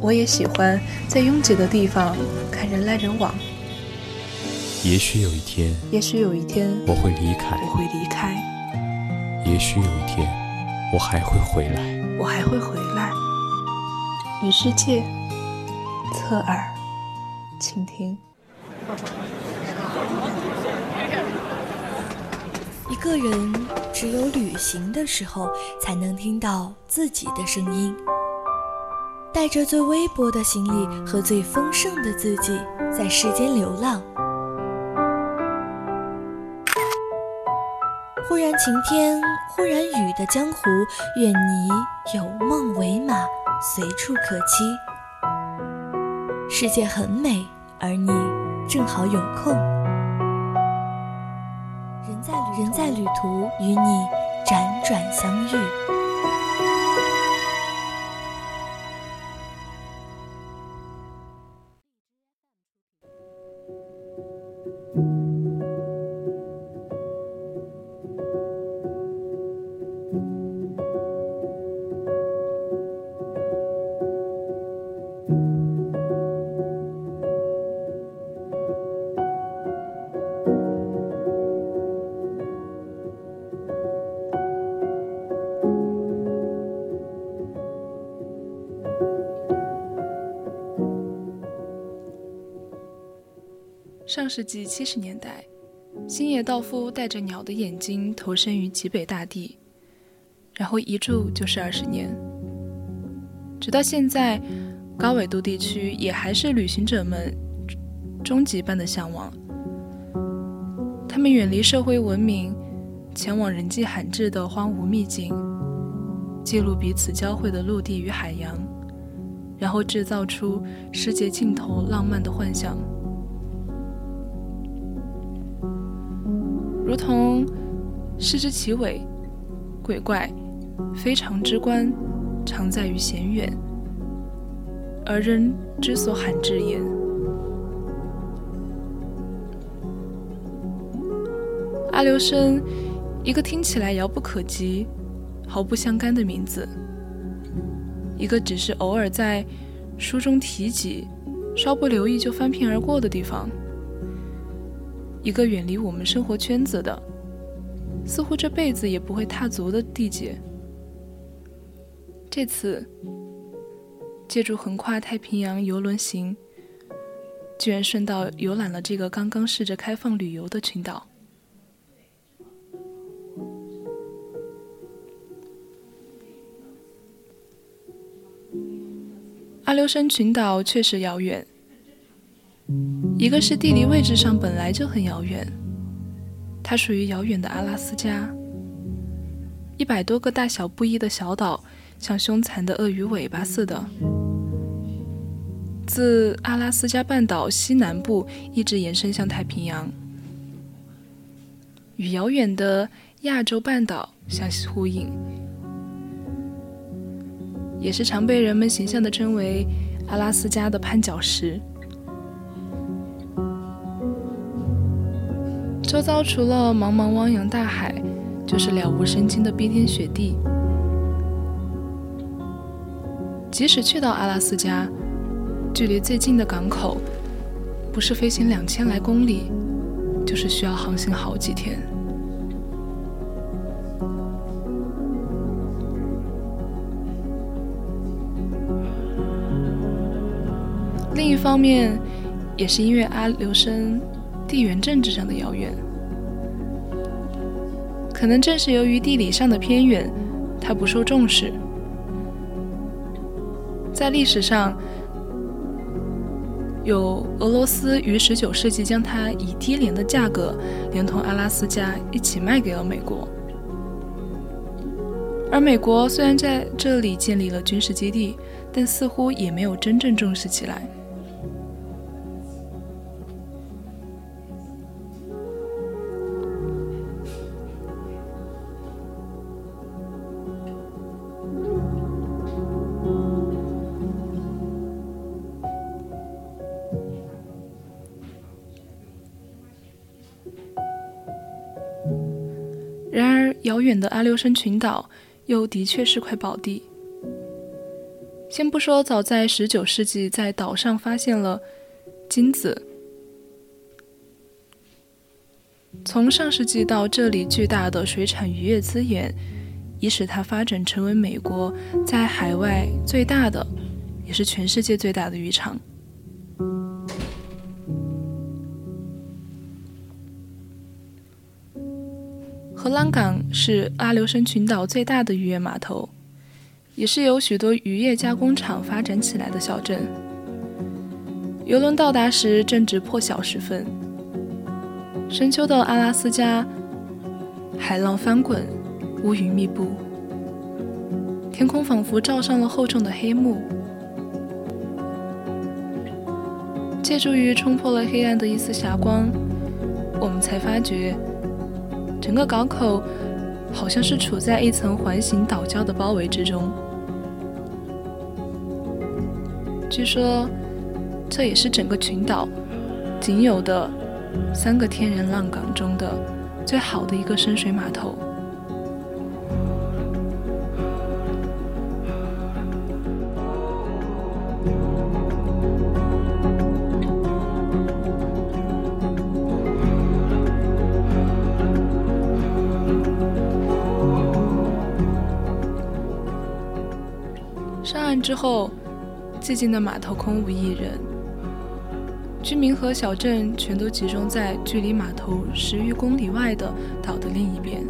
我也喜欢在拥挤的地方看人来人往。也许有一天，也许有一天我会离开，我会离开。也许有一天我还会回来，我还会回来。与世界侧耳倾听。一个人只有旅行的时候，才能听到自己的声音。带着最微薄的行李和最丰盛的自己，在世间流浪。忽然晴天，忽然雨的江湖，愿你有梦为马，随处可栖。世界很美，而你正好有空。人在人在旅途，与你辗转相遇。上世纪七十年代，星野道夫带着鸟的眼睛投身于极北大地，然后一住就是二十年。直到现在，高纬度地区也还是旅行者们终极般的向往。他们远离社会文明，前往人迹罕至的荒芜秘境，记录彼此交汇的陆地与海洋，然后制造出世界尽头浪漫的幻想。如同视之其伟，鬼怪非常之观，常在于险远，而人之所罕至也。阿留申，一个听起来遥不可及、毫不相干的名字，一个只是偶尔在书中提及、稍不留意就翻篇而过的地方。一个远离我们生活圈子的，似乎这辈子也不会踏足的地界。这次借助横跨太平洋游轮行，居然顺道游览了这个刚刚试着开放旅游的群岛。阿留申群岛确实遥远。一个是地理位置上本来就很遥远，它属于遥远的阿拉斯加，一百多个大小不一的小岛，像凶残的鳄鱼尾巴似的，自阿拉斯加半岛西南部一直延伸向太平洋，与遥远的亚洲半岛相呼应，也是常被人们形象地称为阿拉斯加的绊脚石。周遭除了茫茫汪洋大海，就是了无生机的冰天雪地。即使去到阿拉斯加，距离最近的港口，不是飞行两千来公里，就是需要航行好几天。另一方面，也是因为阿留申。地缘政治上的遥远，可能正是由于地理上的偏远，它不受重视。在历史上，有俄罗斯于十九世纪将它以低廉的价格，连同阿拉斯加一起卖给了美国。而美国虽然在这里建立了军事基地，但似乎也没有真正重视起来。遥远的阿留申群岛又的确是块宝地。先不说早在19世纪在岛上发现了金子，从上世纪到这里巨大的水产渔业资源，已使它发展成为美国在海外最大的，也是全世界最大的渔场。荷兰港是阿留申群岛最大的渔业码头。也是由许多渔业加工厂发展起来的小镇。游轮到达时正值破晓时分，深秋的阿拉斯加，海浪翻滚，乌云密布，天空仿佛罩上了厚重的黑幕。借助于冲破了黑暗的一丝霞光，我们才发觉，整个港口好像是处在一层环形岛礁的包围之中。据说，这也是整个群岛仅有的三个天然浪港中的最好的一个深水码头。岸之后。寂静的码头空无一人，居民和小镇全都集中在距离码头十余公里外的岛的另一边。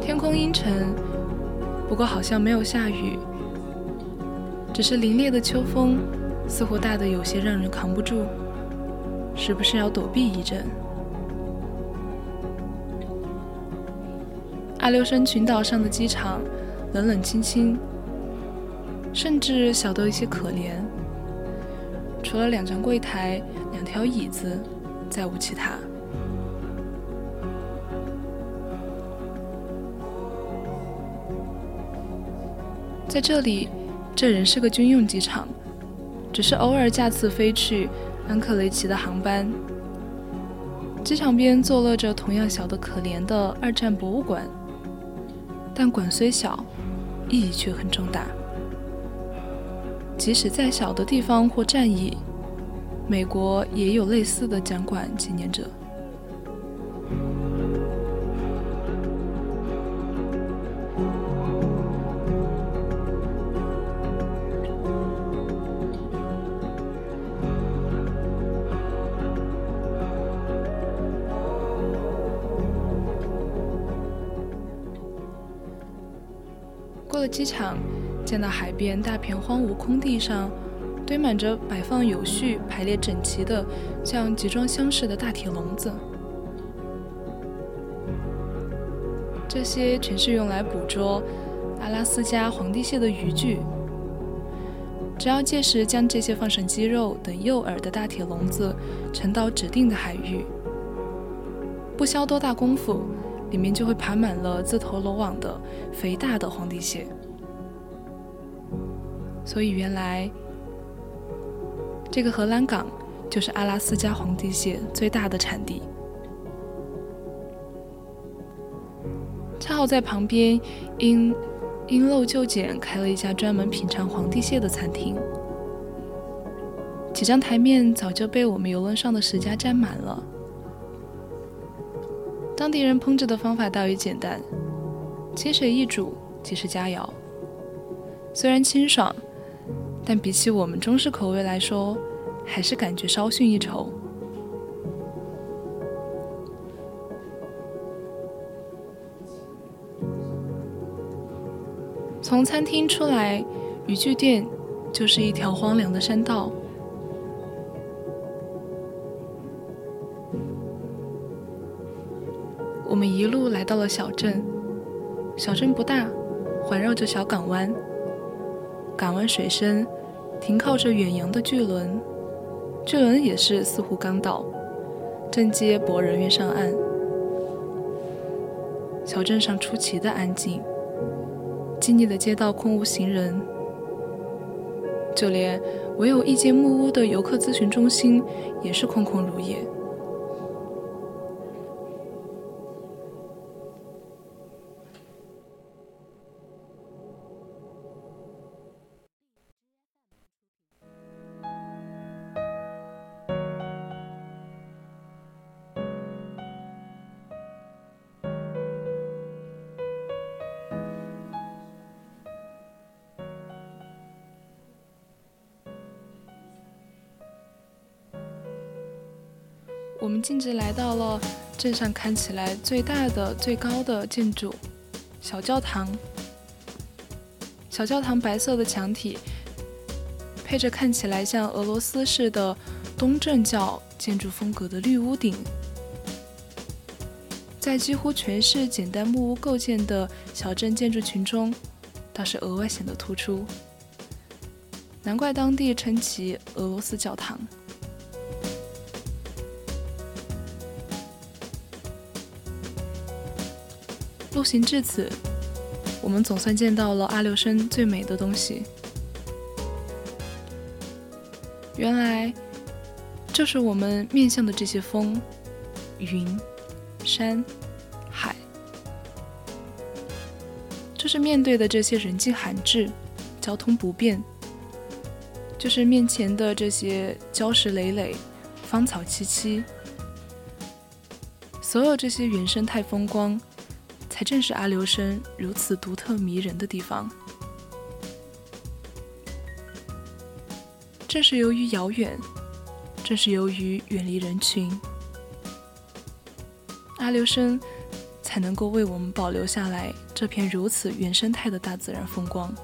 天空阴沉，不过好像没有下雨，只是凛冽的秋风似乎大得有些让人扛不住，是不是要躲避一阵？留申群岛上的机场冷冷清清，甚至小得有些可怜。除了两张柜台、两条椅子，再无其他。在这里，这仍是个军用机场，只是偶尔架次飞去安克雷奇的航班。机场边坐落着同样小得可怜的二战博物馆。但馆虽小，意义却很重大。即使再小的地方或战役，美国也有类似的展馆纪念者。了机场，见到海边大片荒芜空地上堆满着摆放有序、排列整齐的像集装箱似的大铁笼子，这些全是用来捕捉阿拉斯加皇帝蟹的渔具。只要届时将这些放上鸡肉等诱饵的大铁笼子沉到指定的海域，不消多大功夫。里面就会爬满了自投罗网的肥大的皇帝蟹，所以原来这个荷兰港就是阿拉斯加皇帝蟹最大的产地。恰好在旁边因因陋就简开了一家专门品尝皇帝蟹的餐厅，几张台面早就被我们游轮上的食家占满了。当地人烹制的方法倒也简单，清水一煮即是佳肴。虽然清爽，但比起我们中式口味来说，还是感觉稍逊一筹。从餐厅出来，渔具店就是一条荒凉的山道。到了小镇，小镇不大，环绕着小港湾。港湾水深，停靠着远洋的巨轮，巨轮也是似乎刚到，正接驳人员上岸。小镇上出奇的安静，静谧的街道空无行人，就连唯有一间木屋的游客咨询中心也是空空如也。我们径直来到了镇上看起来最大的、最高的建筑——小教堂。小教堂白色的墙体，配着看起来像俄罗斯式的东正教建筑风格的绿屋顶，在几乎全是简单木屋构建的小镇建筑群中，倒是额外显得突出。难怪当地称其俄罗斯教堂。路行至此，我们总算见到了阿留申最美的东西。原来，就是我们面向的这些风、云、山、海，就是面对的这些人迹罕至、交通不便，就是面前的这些礁石累累、芳草萋萋，所有这些原生态风光。才正是阿留申如此独特迷人的地方。正是由于遥远，正是由于远离人群，阿留申才能够为我们保留下来这片如此原生态的大自然风光。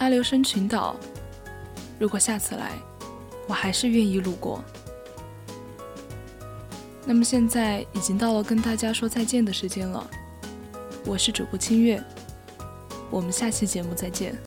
阿留申群岛，如果下次来，我还是愿意路过。那么现在已经到了跟大家说再见的时间了，我是主播清月，我们下期节目再见。